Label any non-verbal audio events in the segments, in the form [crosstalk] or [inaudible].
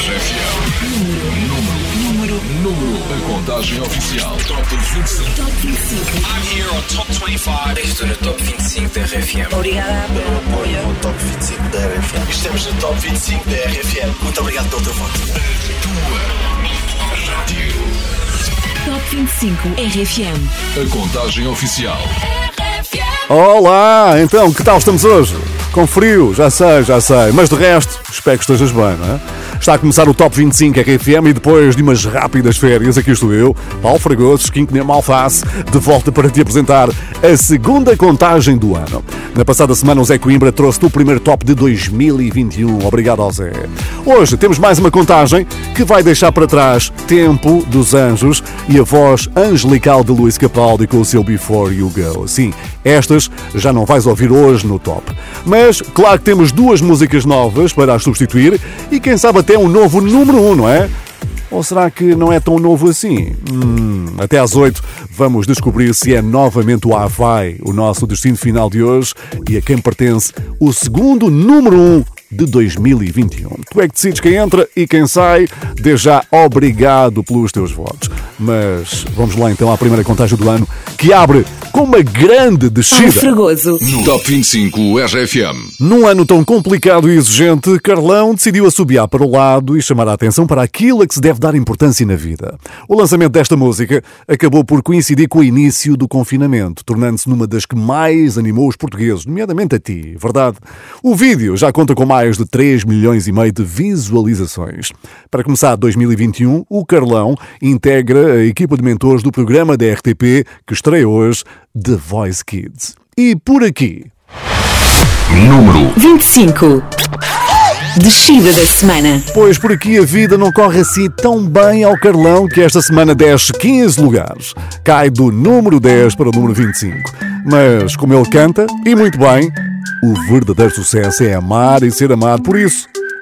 RFM. Número, número, número. A contagem oficial. Top 25. Top 25. I'm here on Top 25. Estou no Top 25 da RFM. Pelo apoio. Top 25 da RFM. Estamos no Top 25 da RFM. Muito obrigado voto. Tua. Top 25 RFM. A contagem oficial. Olá, então, que tal estamos hoje? Com frio, já sei, já sei, mas de resto, espero que estejas bem, não é? Está a começar o Top 25 RFM e depois de umas rápidas férias, aqui estou eu, Paulo Fragoso, Skinco Nem Alface, de volta para te apresentar a segunda contagem do ano. Na passada semana, o Zé Coimbra trouxe-te o primeiro top de 2021. Obrigado ao Zé. Hoje temos mais uma contagem que vai deixar para trás Tempo dos Anjos e a voz angelical de Luís Capaldi com o seu Before You Go. Sim, estas já não vais ouvir hoje no top. Mas, claro que temos duas músicas novas para as substituir e quem sabe até um novo número 1, um, não é? Ou será que não é tão novo assim? Hum, até às 8 vamos descobrir se é novamente o Havaí, o nosso destino final de hoje, e a quem pertence o segundo número 1 um de 2021. Tu é que decides quem entra e quem sai. Desde já, obrigado pelos teus votos. Mas vamos lá então à primeira contagem do ano, que abre com uma grande descida. Fragoso. No Top 25 RFM. Num ano tão complicado e exigente, Carlão decidiu assobiar para o lado e chamar a atenção para aquilo a que se deve dar importância na vida. O lançamento desta música acabou por coincidir com o início do confinamento, tornando-se numa das que mais animou os portugueses, nomeadamente a ti, verdade? O vídeo já conta com mais de 3 milhões e meio de visualizações. Para começar 2021, o Carlão integra a equipa de mentores do programa da RTP que estreia hoje, The Voice Kids. E por aqui, Número 25. Descida da semana. Pois por aqui a vida não corre assim tão bem ao Carlão que esta semana desce 15 lugares. Cai do número 10 para o número 25. Mas como ele canta, e muito bem, o verdadeiro sucesso é amar e ser amado. Por isso,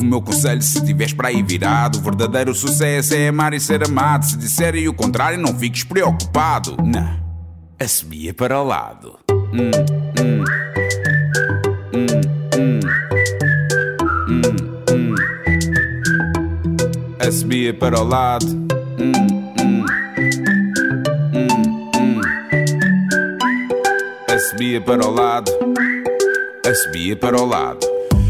o meu conselho se tiveres para aí virado. O verdadeiro sucesso é amar e ser amado. Se disserem o contrário, não fiques preocupado. Não, assobia para o lado. Hum, hum. Hum, hum. Hum, hum. Assobia para o lado. Hum, hum. Hum. Assobia para o lado. Assobia para o lado.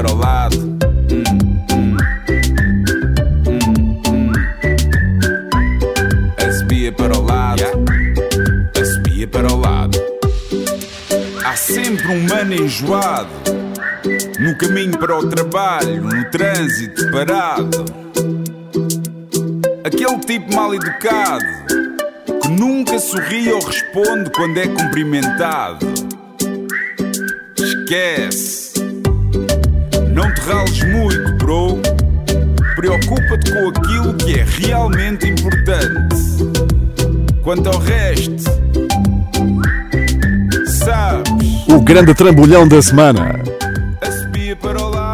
Assobia para o lado. Hum. Assobia para o lado. Assobia para o lado. Há sempre um mano enjoado no caminho para o trabalho, no trânsito parado. Aquele tipo mal educado que nunca sorri ou responde quando é cumprimentado. Esquece, não te rales muito, bro. Preocupa-te com aquilo que é realmente importante. Quanto ao resto, sabes, O grande trambolhão da semana.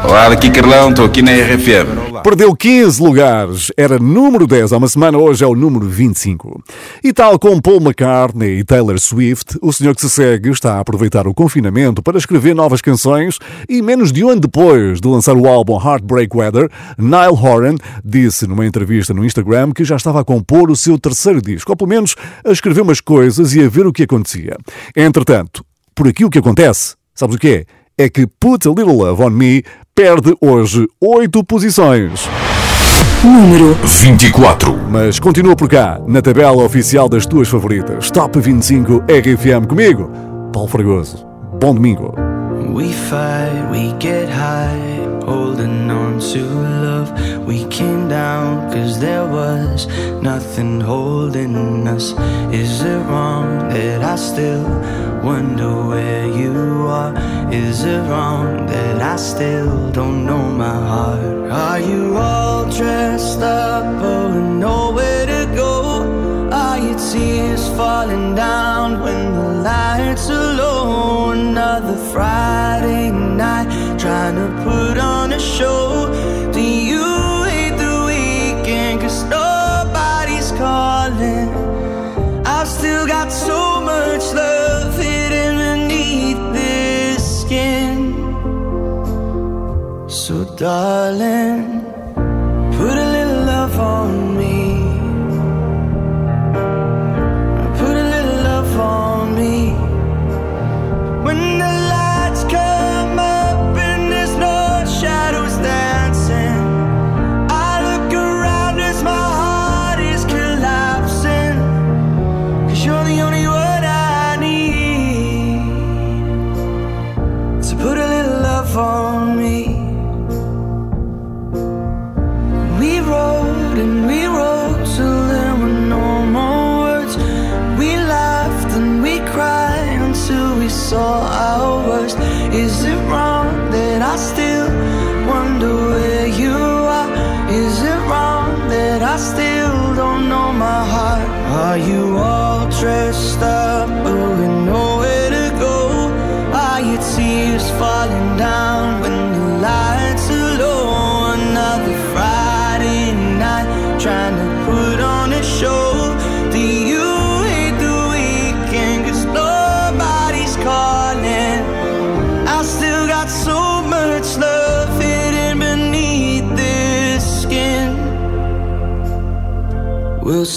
Olá, daqui Carlão, estou aqui na RFM. Perdeu 15 lugares, era número 10 há uma semana, hoje é o número 25. E tal como Paul McCartney e Taylor Swift, o senhor que se segue está a aproveitar o confinamento para escrever novas canções e menos de um ano depois de lançar o álbum Heartbreak Weather, Niall Horan disse numa entrevista no Instagram que já estava a compor o seu terceiro disco, ou pelo menos a escrever umas coisas e a ver o que acontecia. Entretanto, por aqui o que acontece, sabes o que é? É que Put a Little Love on Me perde hoje oito posições. Número 24. Mas continua por cá, na tabela oficial das tuas favoritas. Top 25 RFM comigo, Paulo Fragoso. Bom domingo. We fight, we get high, holding on to. We came down cause there was nothing holding us. Is it wrong that I still wonder where you are? Is it wrong that I still don't know my heart? Are you all dressed up, with nowhere to go? Are your tears falling down when the lights are low? Another Friday night, trying to put on a show. So much love hidden this skin. So, darling, put a little love on me. Put a little love on me. When the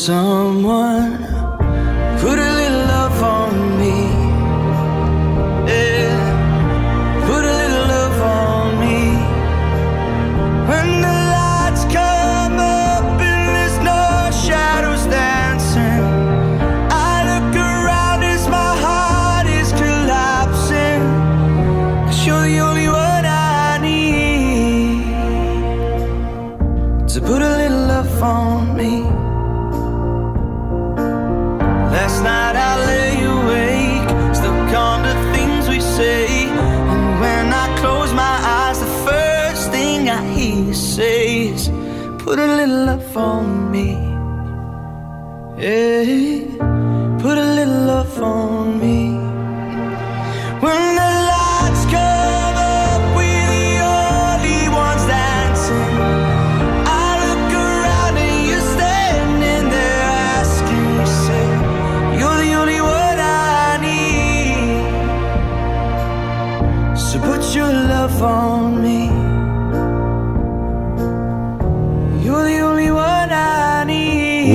someone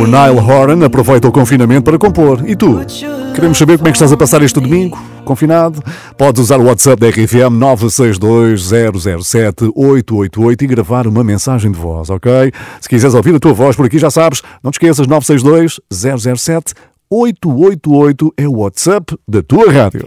O Nile Horan aproveita o confinamento para compor. E tu? Queremos saber como é que estás a passar este domingo? Confinado? Podes usar o WhatsApp da RFM 962-007-888 e gravar uma mensagem de voz, ok? Se quiseres ouvir a tua voz por aqui, já sabes, não te esqueças, 962-007-888 é o WhatsApp da tua rádio.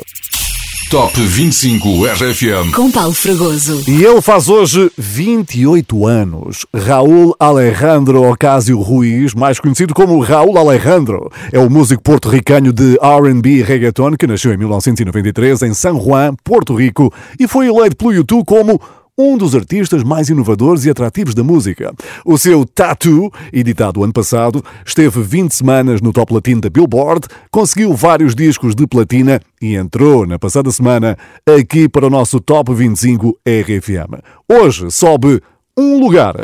Top 25 RFM. com Paulo Fragoso. E ele faz hoje 28 anos. Raul Alejandro Ocasio Ruiz, mais conhecido como Raul Alejandro, é o músico porto-ricano de R&B e reggaeton que nasceu em 1993 em San Juan, Porto Rico, e foi eleito pelo YouTube como um dos artistas mais inovadores e atrativos da música. O seu Tattoo, editado ano passado, esteve 20 semanas no top latino da Billboard, conseguiu vários discos de platina e entrou na passada semana aqui para o nosso Top 25 RFM. Hoje sobe um lugar.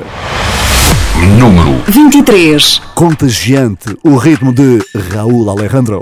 Número 23. Contagiante, o ritmo de Raúl Alejandro.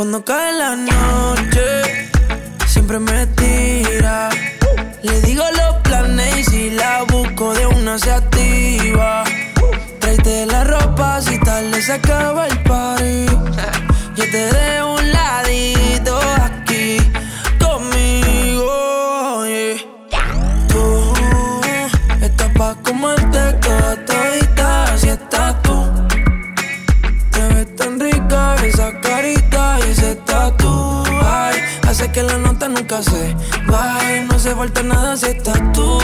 Cuando cae la noche, siempre me tira. Le digo los planes y si la busco de una se activa. Tráete la ropa si tal le acaba el party. Yo te dejo un ladito Ay, hace que la nota nunca se baje. No se falta nada si estás tú.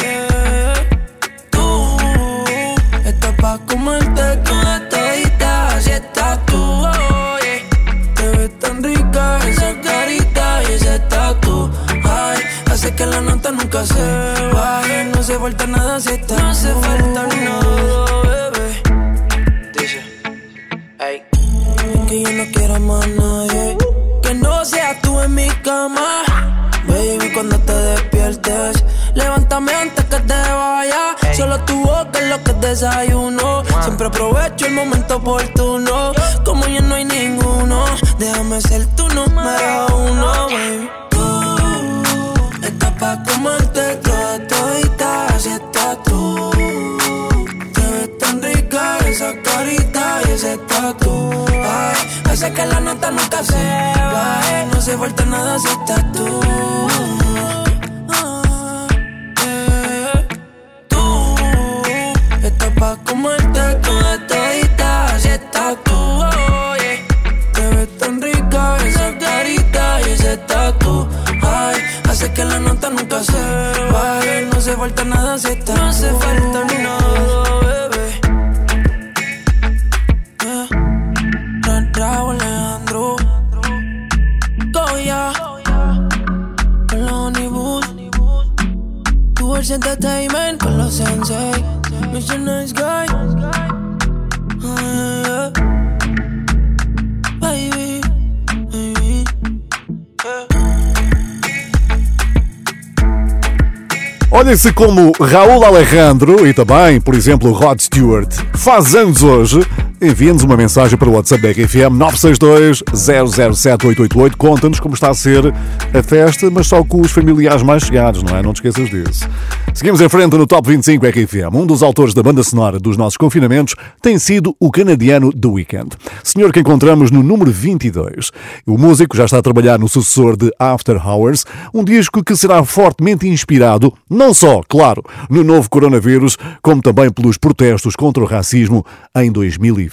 Yeah. Tú estás pa' comerte toda todita si estás tú. yeah. Te ves tan rica esa carita y ese tatu. Ay, hace que la nota nunca se baje. No se falta nada si estás No se falta nada, cama. Baby, cuando te despiertes, levántame antes que te vaya. Solo tu boca es lo que desayuno. Siempre aprovecho el momento oportuno. Como ya no hay ninguno, déjame ser tu número uno, baby. Tú estás pa' comerte toda todita, si estás tú. Te ves tan rica esa carita y ese tatu. Ay, hace que la nota nunca se baje. No se falta nada si estás tú. Eh. Tú estás pa' comerte toda todita si estás tú. oh, yeah. Te ves tan rica esa carita y ese tatu. Ay, hace que la nota nunca se baje. No se falta nada si estás No se Mr. Nice Guy. Ah, yeah. Baby, baby. Yeah. Olhem-se como Raul Alejandro e também, por exemplo, Rod Stewart faz anos hoje. Envia-nos uma mensagem para o WhatsApp da RFM 962 007 888. Conta-nos como está a ser a festa, mas só com os familiares mais chegados, não é? Não te esqueças disso. Seguimos em frente no Top 25 RFM. Um dos autores da banda sonora dos nossos confinamentos tem sido o canadiano The Weeknd. Senhor que encontramos no número 22. O músico já está a trabalhar no sucessor de After Hours, um disco que será fortemente inspirado, não só, claro, no novo coronavírus, como também pelos protestos contra o racismo em 2020.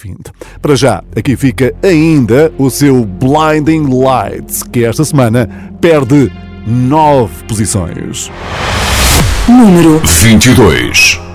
Para já, aqui fica ainda o seu Blinding Lights, que esta semana perde nove posições. Número 22.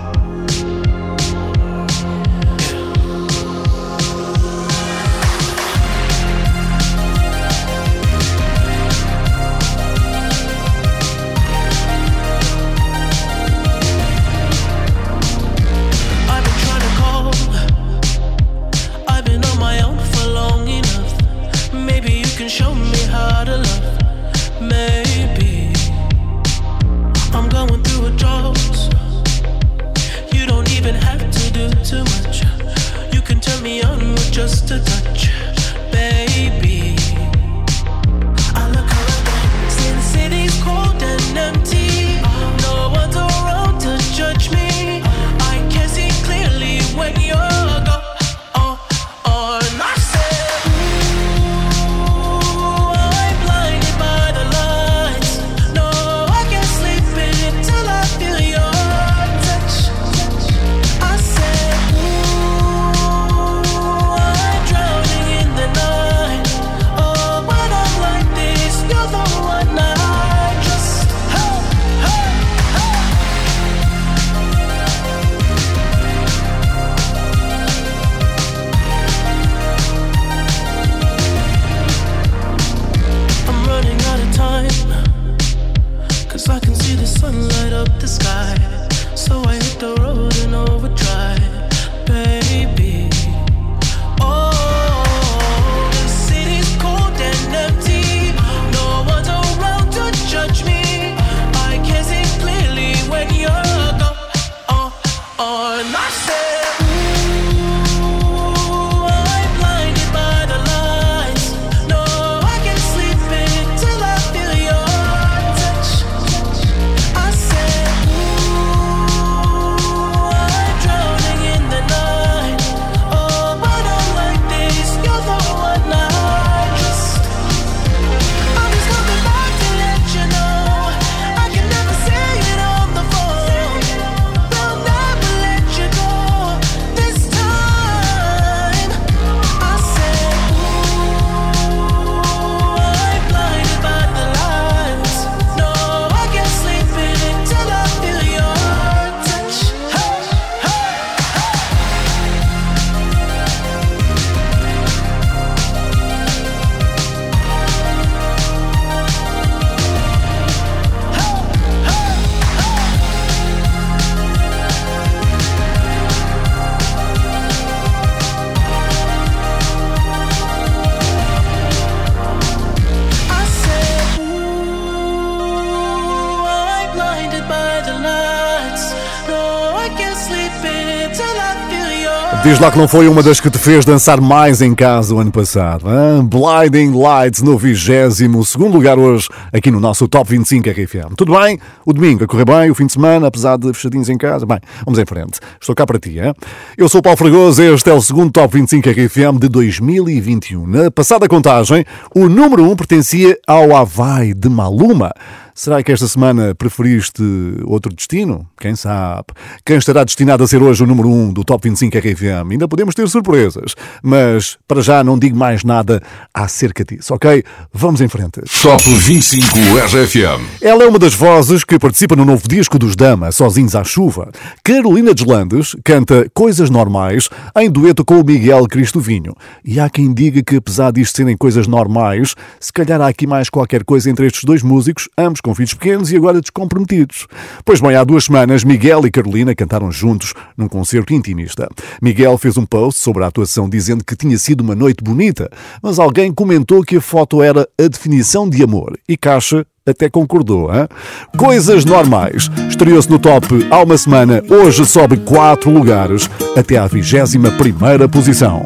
Diz lá que não foi uma das que te fez dançar mais em casa o ano passado. Hein? Blinding Lights no 22 lugar hoje, aqui no nosso Top 25 RFM. Tudo bem? O domingo a correr bem, o fim de semana, apesar de fechadinhos em casa. Bem, vamos em frente. Estou cá para ti. Hein? Eu sou o Paulo Fragoso, este é o segundo Top 25 RFM de 2021. Na passada contagem, o número 1 pertencia ao Havaí de Maluma. Será que esta semana preferiste outro destino? Quem sabe? Quem estará destinado a ser hoje o número 1 do Top 25 RFM? Ainda podemos ter surpresas, mas para já não digo mais nada acerca disso, ok? Vamos em frente. Top 25 RFM. Ela é uma das vozes que participa no novo disco dos Dama, Sozinhos à Chuva. Carolina Deslandes canta Coisas Normais em dueto com o Miguel Cristovinho. E há quem diga que, apesar disto serem coisas normais, se calhar há aqui mais qualquer coisa entre estes dois músicos, ambos com filhos pequenos e agora descomprometidos. Pois bem, há duas semanas, Miguel e Carolina cantaram juntos num concerto intimista. Miguel fez um post sobre a atuação dizendo que tinha sido uma noite bonita, mas alguém comentou que a foto era a definição de amor e Caixa até concordou. Hein? Coisas normais. Estreou-se no top há uma semana, hoje sobe 4 lugares até à 21 posição.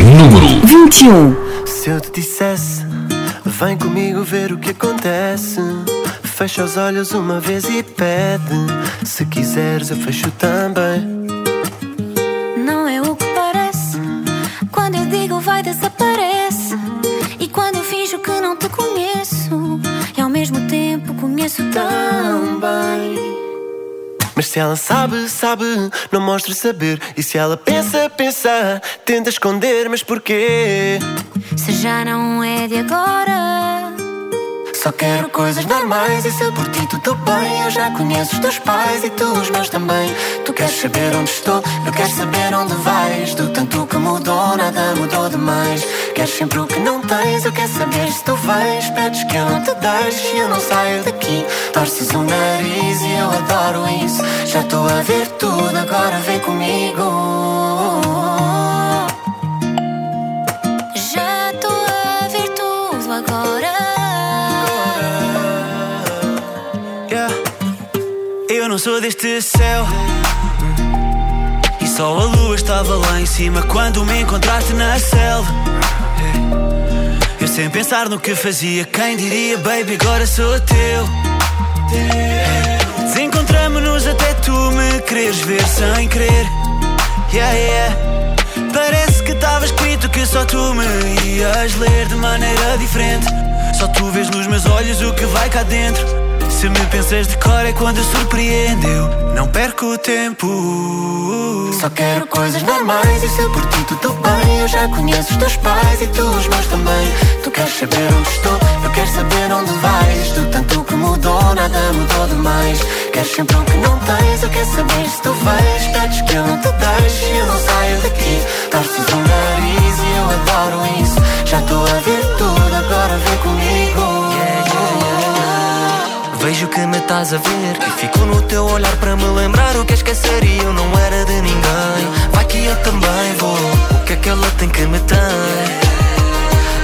Número 21. Se eu te dissesse Vem comigo ver o que acontece. Fecha os olhos uma vez e pede. Se quiseres, eu fecho também. Não é o que parece. Quando eu digo vai, desaparece. E quando eu finjo que não te conheço, e ao mesmo tempo conheço tão bem. Mas se ela sabe, sabe, não mostra saber. E se ela pensa, pensa, tenta esconder, mas porquê? Se já não é de agora. Só quero coisas normais e se por ti tudo bem Eu já conheço os teus pais e tu os meus também. Tu queres saber onde estou, eu quero saber onde vais. Do tanto que mudou, nada mudou demais. Queres sempre o que não tens, eu quero saber se tu vais. Pedes que eu não te deixe e eu não saio daqui. Torces o nariz e eu adoro isso. Já estou a ver tudo, agora vem comigo não sou deste céu. E só a lua estava lá em cima quando me encontraste na selva. Eu sem pensar no que fazia, quem diria, baby, agora sou teu. Desencontramos-nos até tu me quereres ver sem querer. Yeah, yeah. Parece que estava escrito que só tu me ias ler de maneira diferente. Só tu vês nos meus olhos o que vai cá dentro. Se me pensas de cor é quando surpreendeu. Não perco tempo. Só quero coisas normais E se por ti tudo bem Eu já conheço os teus pais e tu os meus também. Tu queres saber onde estou Eu quero saber onde vais. Do tanto que mudou Nada mudou demais. Queres sempre o que não tens Eu quero saber se tu vais. Pedes que eu não te deixe eu não saio daqui. Torces o nariz e eu adoro isso. Já estou a ver tudo Agora vem comigo Vejo que me estás a ver E fico no teu olhar para me lembrar O que esquecer e eu não era de ninguém. Vai que eu também vou. O que é que ela tem que me tem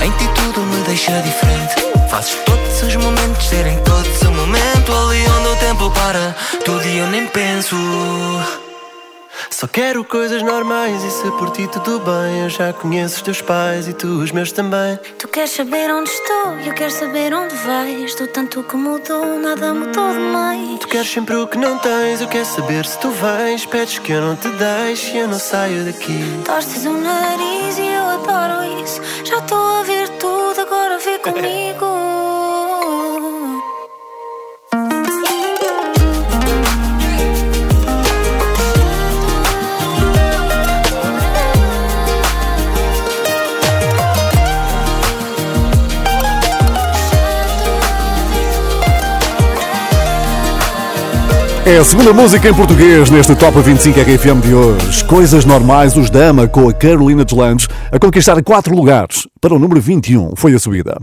Em ti tudo me deixa diferente. Fazes todos os momentos serem todos o momento Ali onde o tempo para. Tudo e eu nem penso Só quero coisas normais e se por ti tudo bem. Eu já conheço os teus pais e tu os meus também. Tu queres saber onde estou e eu quero saber onde vais. Do tanto que mudou, nada mudou demais. Tu queres sempre o que não tens, eu quero saber se tu vens. Pedes que eu não te deixe e eu não saio daqui. Torces o nariz e eu adoro isso. Já estou a ver tudo, agora vê [laughs] comigo. É a segunda música em português neste Top 25 RFM de hoje. Coisas Normais, os Dama com a Carolina Deslandes a conquistar quatro lugares. Para o número 21 foi a subida.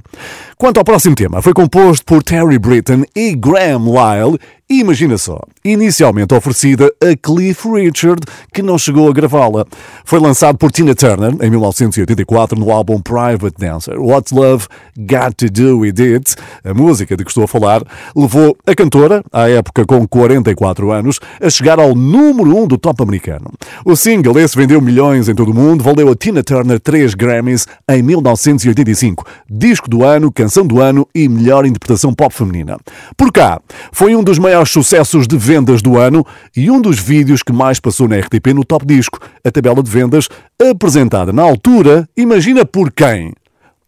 Quanto ao próximo tema, foi composto por Terry Britton e Graham Lyle imagina só, inicialmente oferecida a Cliff Richard, que não chegou a gravá-la. Foi lançado por Tina Turner em 1984 no álbum Private Dancer. What's Love Got to Do With It, a música de que estou a falar, levou a cantora, à época com 44 anos, a chegar ao número 1 do top americano. O single, esse vendeu milhões em todo o mundo, valeu a Tina Turner 3 Grammys em 1985. Disco do ano, canção do ano e melhor interpretação pop feminina. Por cá, foi um dos maiores maiores sucessos de vendas do ano e um dos vídeos que mais passou na RTP no Top Disco. A tabela de vendas, apresentada na altura, imagina por quem?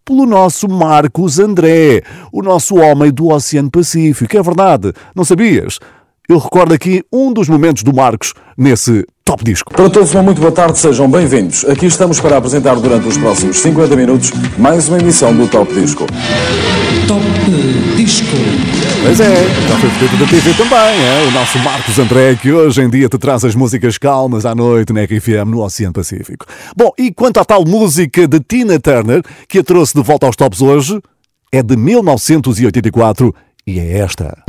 Pelo nosso Marcos André, o nosso homem do Oceano Pacífico. É verdade, não sabias? Eu recordo aqui um dos momentos do Marcos nesse Top Disco. Para todos, uma muito boa tarde, sejam bem-vindos. Aqui estamos para apresentar durante os próximos 50 minutos mais uma emissão do Top Disco. Top Disco. Pois é, já foi feito da TV também, é? O nosso Marcos André, que hoje em dia te traz as músicas calmas à noite na RFM no Oceano Pacífico. Bom, e quanto à tal música de Tina Turner, que a trouxe de volta aos tops hoje, é de 1984 e é esta.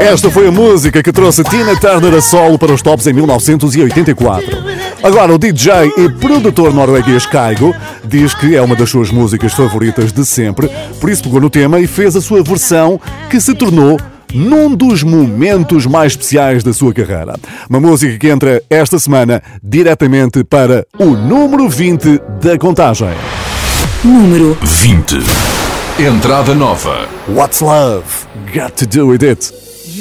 Esta foi a música que trouxe Tina Turner a solo para os tops em 1984. Agora, o DJ e produtor norueguês Kaigo diz que é uma das suas músicas favoritas de sempre, por isso pegou no tema e fez a sua versão que se tornou num dos momentos mais especiais da sua carreira. Uma música que entra esta semana diretamente para o número 20 da contagem. Número 20. Entrada nova. What's Love Got to Do With It?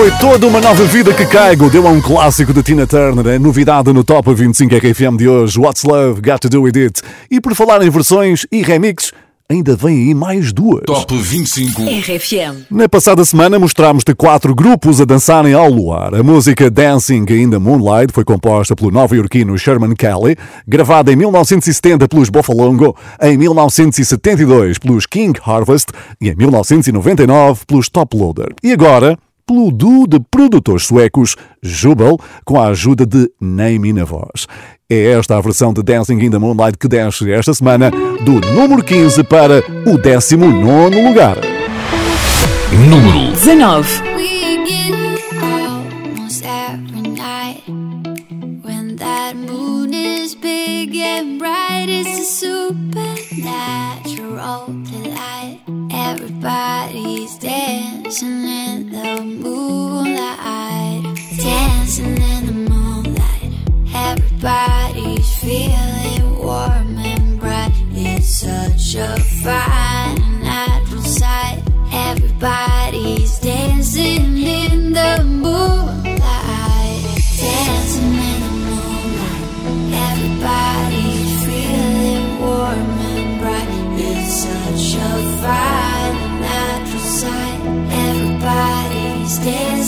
Foi toda uma nova vida que caigo. Deu a um clássico de Tina Turner, a novidade no Top 25 RFM de hoje. What's Love Got to Do With It? E por falar em versões e remixes, ainda vem aí mais duas. Top 25 RFM. Na passada semana mostrámos-te quatro grupos a dançarem ao luar. A música Dancing in the Moonlight foi composta pelo nova-iorquino Sherman Kelly, gravada em 1970 pelos Boffalongo, em 1972 pelos King Harvest e em 1999 pelos Top Loader. E agora pelo duo de produtores suecos Jubel, com a ajuda de Name na voz. É esta a versão de Dancing in the Moonlight que desce esta semana do número 15 para o 19 lugar. Número 19. And bright. It's a supernatural delight. Everybody's dancing in the moonlight, dancing in the moonlight. Everybody's feeling warm and bright. It's such a fine natural sight. Everybody's dancing in the moonlight, such a natural sight. Everybody's dancing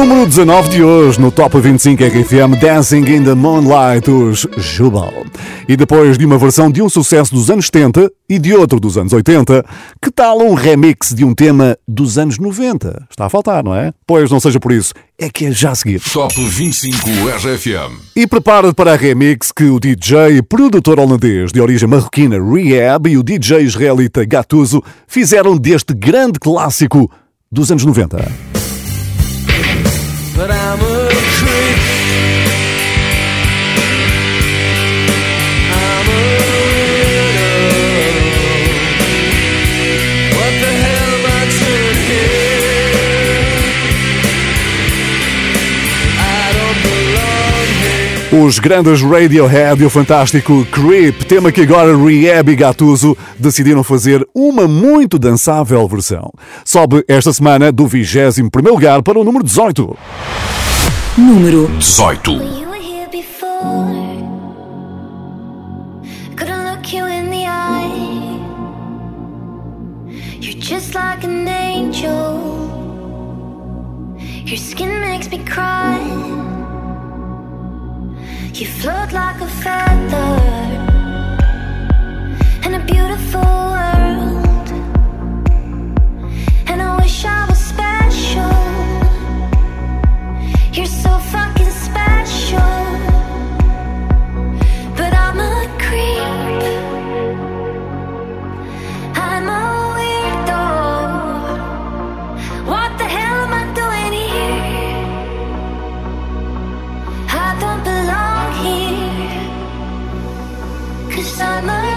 número 19 de hoje no Top 25 RFM Dancing in the Moonlight, os Jubal. E depois de uma versão de um sucesso dos anos 70 e de outro dos anos 80, que tal um remix de um tema dos anos 90? Está a faltar, não é? Pois não seja por isso, é que é já a seguir. Top 25 RFM E prepara-te para a remix que o DJ e produtor holandês de origem marroquina Rehab e o DJ israelita Gattuso fizeram deste grande clássico dos anos 90. But I'm Os grandes Radiohead e o fantástico Creep, tema que agora Rehab e Gattuso decidiram fazer uma muito dançável versão. Sobe esta semana do 21º lugar para o número 18. Número 18 You were here before. Couldn't look you in the eye. You're just like an angel. Your skin makes me cry. You float like a feather in a beautiful world. And I wish I was special. You're so fucking inside my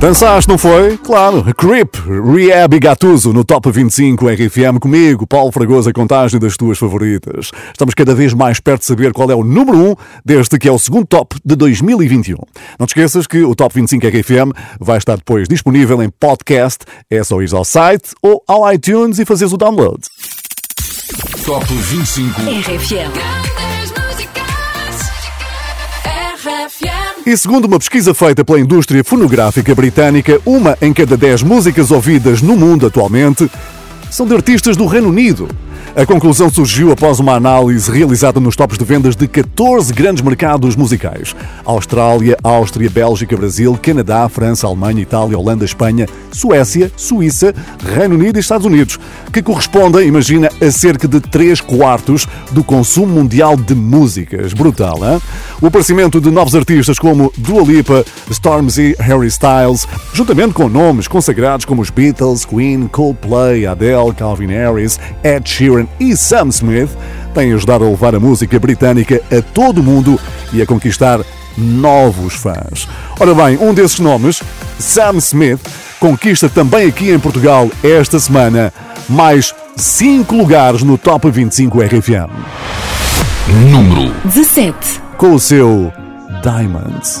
Dançaste, não foi? Claro. Creep, Rehab e Gatuso no Top 25 RFM comigo, Paulo Fragoso, a contagem das tuas favoritas. Estamos cada vez mais perto de saber qual é o número 1 deste que é o segundo top de 2021. Não te esqueças que o Top 25 RFM vai estar depois disponível em podcast. É só ir ao site ou ao iTunes e fazeres o download. Top 25 RFM. E segundo uma pesquisa feita pela indústria fonográfica britânica, uma em cada dez músicas ouvidas no mundo atualmente são de artistas do Reino Unido. A conclusão surgiu após uma análise realizada nos tops de vendas de 14 grandes mercados musicais: Austrália, Áustria, Bélgica, Brasil, Canadá, França, Alemanha, Itália, Holanda, Espanha, Suécia, Suíça, Reino Unido e Estados Unidos, que correspondem, imagina, a cerca de 3 quartos do consumo mundial de músicas. Brutal, hein? O aparecimento de novos artistas como Dua Lipa, Stormzy, Harry Styles, juntamente com nomes consagrados como os Beatles, Queen, Coldplay, Adele, Calvin Harris, Ed Sheeran e Sam Smith, têm ajudado a levar a música britânica a todo o mundo e a conquistar novos fãs. Ora bem, um desses nomes, Sam Smith, conquista também aqui em Portugal esta semana mais 5 lugares no Top 25 RFM. Número 17. Com o seu Diamonds.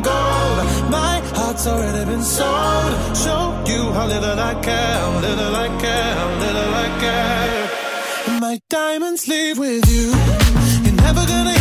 I've been sold. Show you how little I care, little I care, little I care. My diamonds leave with you. You're never gonna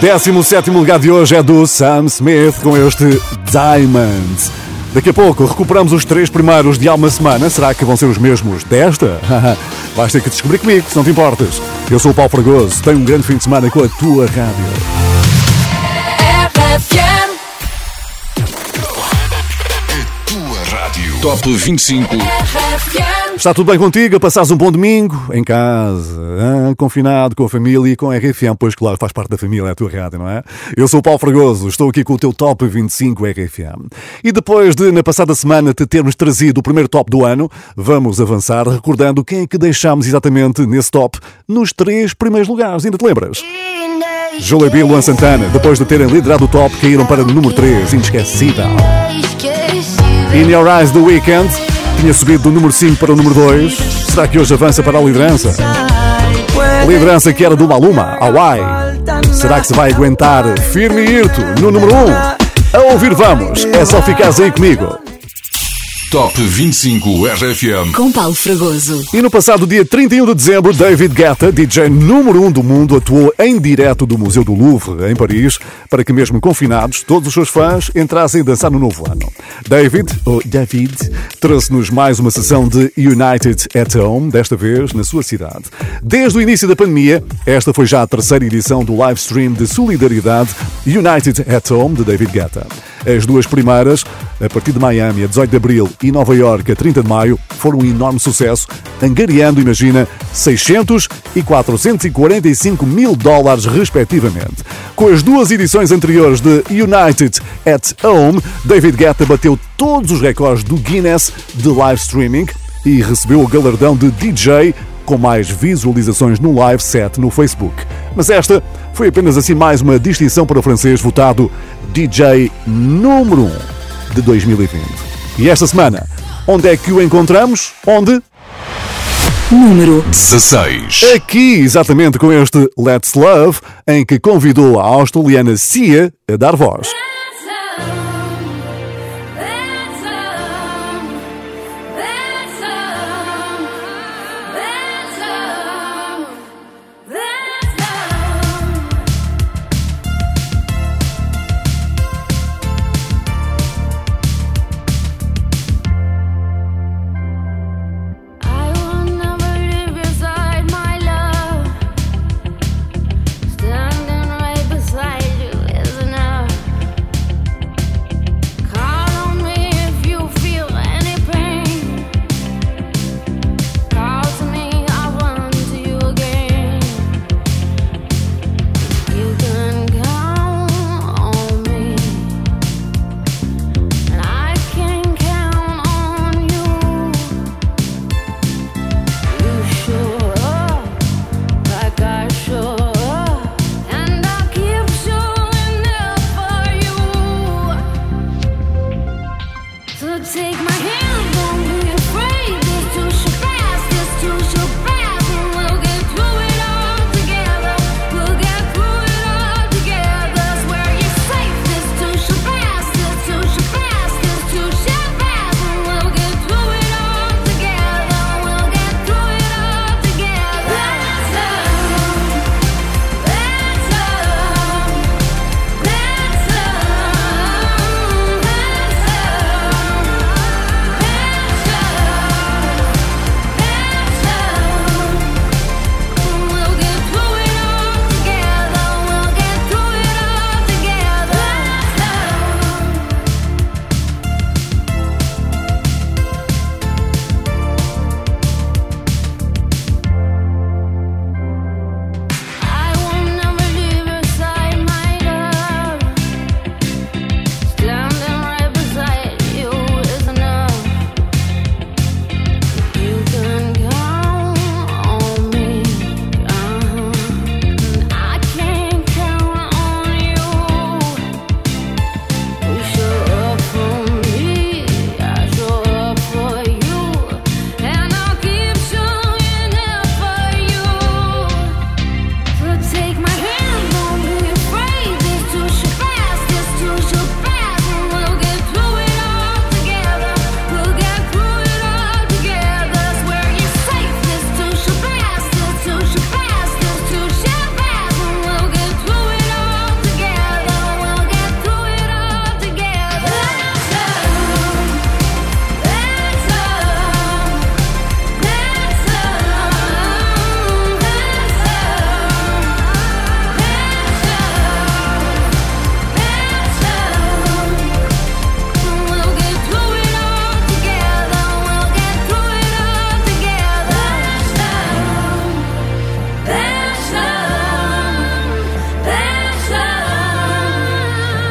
17 lugar de hoje é do Sam Smith com este Diamond. Daqui a pouco recuperamos os três primeiros de há uma semana. Será que vão ser os mesmos desta? [laughs] Vais ter que descobrir comigo, se não te importas. Eu sou o Paulo Fragoso, tenho um grande fim de semana com a tua rádio. Rádio. Top 25. RFM Está tudo bem contigo? Passares um bom domingo? Em casa, ah, confinado, com a família e com a RFM, pois claro, faz parte da família, é a tua rádio, não é? Eu sou o Paulo Fragoso, estou aqui com o teu Top 25 RFM. E depois de, na passada semana, te termos trazido o primeiro top do ano, vamos avançar recordando quem é que deixámos exatamente nesse top nos três primeiros lugares. Ainda te lembras? Jolie e Luan Santana, depois de terem liderado o top, caíram para o número 3, inesquecível. In Your Eyes do Weekend tinha subido do número 5 para o número 2. Será que hoje avança para a liderança? A liderança que era do Maluma, Hawaii. Será que se vai aguentar firme e irto no número 1? A ouvir vamos, é só ficares aí comigo. Top 25 RFM. com Paulo Fragoso. E no passado dia 31 de dezembro, David Guetta, DJ número 1 do mundo, atuou em direto do Museu do Louvre, em Paris, para que mesmo confinados, todos os seus fãs entrassem a dançar no novo ano. David, ou David, trouxe-nos mais uma sessão de United at Home, desta vez na sua cidade. Desde o início da pandemia, esta foi já a terceira edição do live stream de solidariedade United at Home, de David Guetta. As duas primeiras, a partir de Miami a 18 de abril e Nova York a 30 de maio, foram um enorme sucesso, angariando, imagina, 600 e 445 mil dólares, respectivamente. Com as duas edições anteriores de United at Home, David Guetta bateu todos os recordes do Guinness de live streaming e recebeu o galardão de DJ com mais visualizações no live set no Facebook. Mas esta foi apenas assim mais uma distinção para o francês votado DJ número 1 de 2020. E esta semana, onde é que o encontramos? Onde? Número 16. Aqui, exatamente com este Let's Love, em que convidou a australiana Cia a dar voz.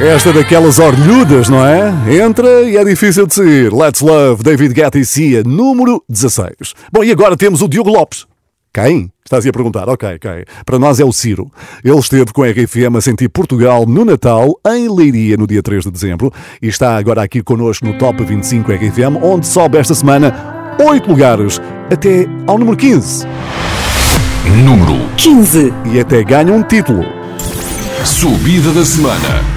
Esta daquelas orlhudas, não é? Entra e é difícil de sair. Let's Love, David Guetta e Cia, número 16. Bom, e agora temos o Diogo Lopes. Quem? Estás a perguntar, ok, ok. Para nós é o Ciro. Ele esteve com a RFM a sentir Portugal no Natal, em Leiria, no dia 3 de dezembro, e está agora aqui connosco no Top 25 RFM, onde sobe esta semana 8 lugares, até ao número 15. Número 15. E até ganha um título. Subida da semana.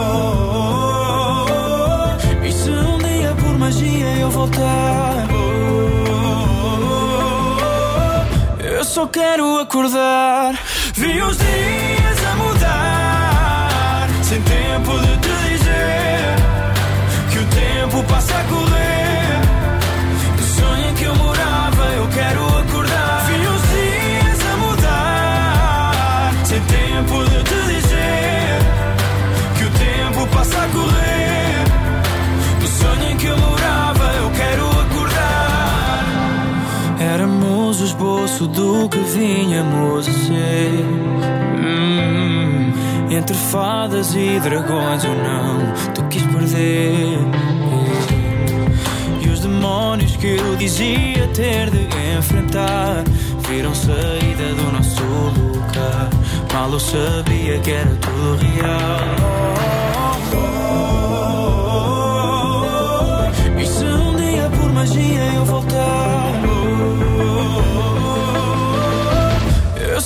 eu voltar Eu só quero acordar. Vi os dias a mudar. Sem tempo de te dizer Que o tempo passa a correr Éramos o esboço do que vinhamos a ser. Hum, Entre fadas e dragões ou não Tu quis perder. E os demónios que eu dizia ter de enfrentar Viram saída do nosso lugar. Mal eu sabia que era tudo real. E se um dia por magia eu voltar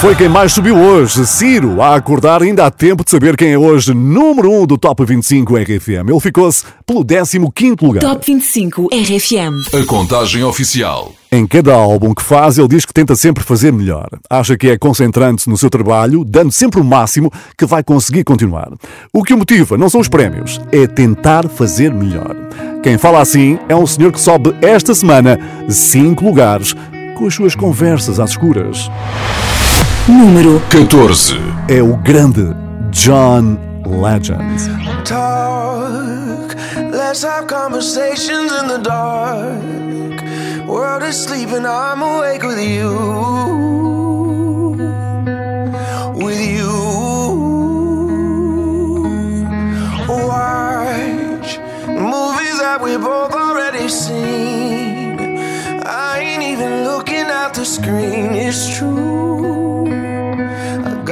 Foi quem mais subiu hoje. Ciro, a acordar, ainda há tempo de saber quem é hoje número 1 do Top 25 RFM. Ele ficou-se pelo 15 lugar. Top 25 RFM. A contagem oficial. Em cada álbum que faz, ele diz que tenta sempre fazer melhor. Acha que é concentrante no seu trabalho, dando sempre o máximo que vai conseguir continuar. O que o motiva não são os prémios, é tentar fazer melhor. Quem fala assim é um senhor que sobe esta semana 5 lugares com as suas conversas às escuras. Número 14. É o grande John Legend. talk. Let's have conversations in the dark. World is sleeping, I'm awake with you. With you. Watch movies that we both already seen. I ain't even looking at the screen, it's true.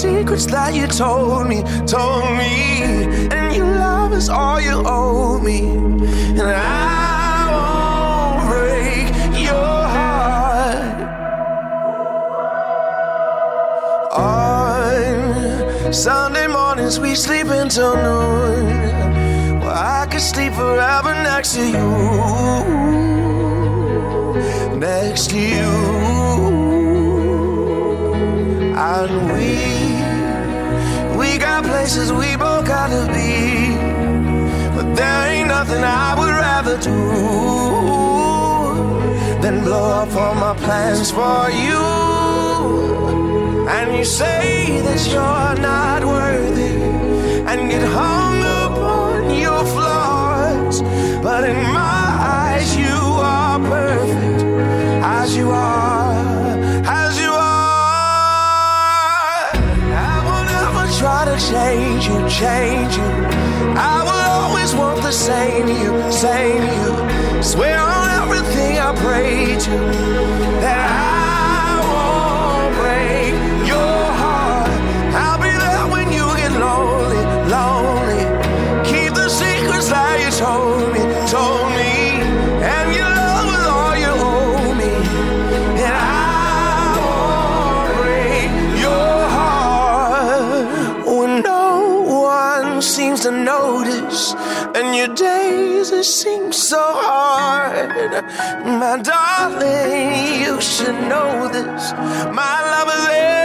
secrets that you told me, told me. And your love is all you owe me. And I won't break your heart. On Sunday mornings, we sleep until noon. Could sleep forever next to you. Next to you. And we, we got places we both gotta be. But there ain't nothing I would rather do than blow up all my plans for you. And you say that you're not worthy and get your But in my eyes, you are perfect as you are, as you are. I will never try to change you, change you. I will always want the same you, same you. Swear on everything I pray to that I it seems so hard. My darling, you should know this. My love is everywhere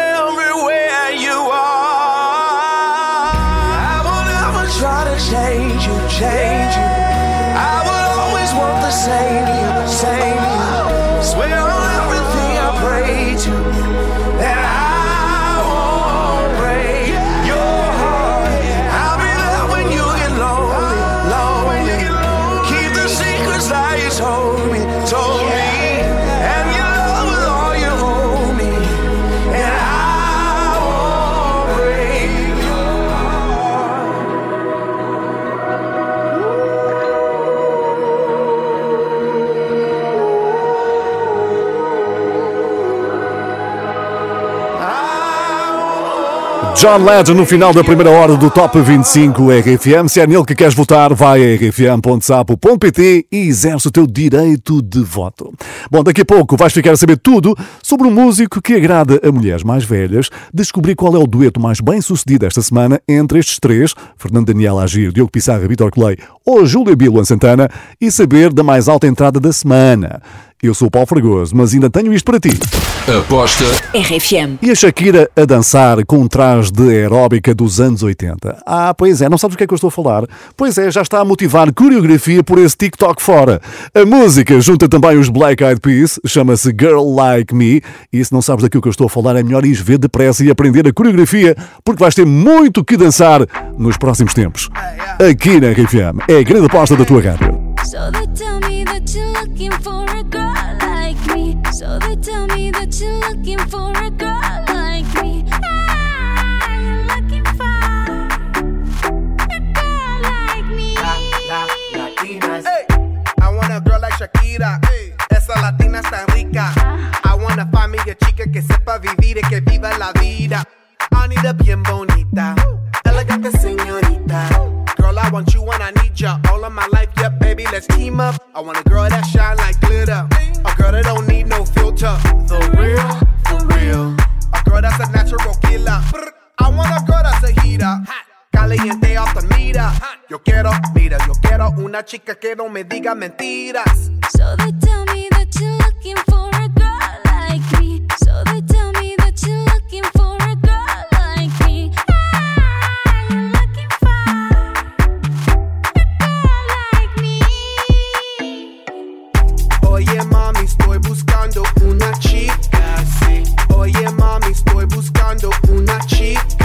John Legend no final da primeira hora do Top 25 RFM. Se é nele que queres votar, vai a rfm.sapo.pt e exerce o teu direito de voto. Bom, daqui a pouco vais ficar a saber tudo sobre um músico que agrada a mulheres mais velhas, descobrir qual é o dueto mais bem sucedido esta semana entre estes três, Fernando Daniel Agir, Diogo Pissarra, Vitor Clay ou Júlia Biluan Santana, e saber da mais alta entrada da semana. Eu sou o Paulo Fragoso, mas ainda tenho isto para ti. Aposta RFM. E a Shakira a dançar com um traje de aeróbica dos anos 80. Ah, pois é, não sabes o que é que eu estou a falar? Pois é, já está a motivar coreografia por esse TikTok fora. A música junta também os Black Eyed Peas, chama-se Girl Like Me, e se não sabes daquilo que eu estou a falar, é melhor ir ver depressa e aprender a coreografia, porque vais ter muito que dançar nos próximos tempos. Aqui na RFM, é a grande aposta da tua rádio. So looking for a girl like me. Ah, you're looking for a girl like me. Hey, I want a girl like Shakira. Esa latina está rica. I wanna find me a chica que sepa vivir y que viva la vida. I need a bien bonita, elegante señorita. Girl, I want you when I need ya. All of my life, yeah, baby, let's team up. I want a girl that shine like Yo quiero, mira, yo quiero una chica que no me diga mentiras. So they tell me that you're looking for a girl like me. So they tell me that you're looking for a girl like me. Ah, you're looking for a girl like me. Oye mami, estoy buscando una chica, sí. Oye mami, estoy buscando una chica,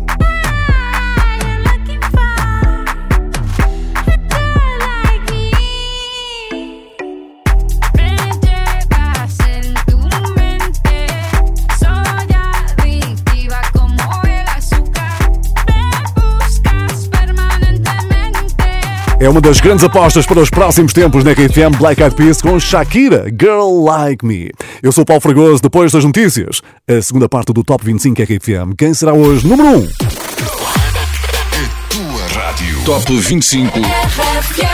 É uma das grandes apostas para os próximos tempos na RFM Black Eyed Peas com Shakira, Girl Like Me. Eu sou o Paulo Fragoso, depois das notícias, a segunda parte do Top 25 RFM. Quem será hoje número 1? Tua rádio. Top 25. RFM.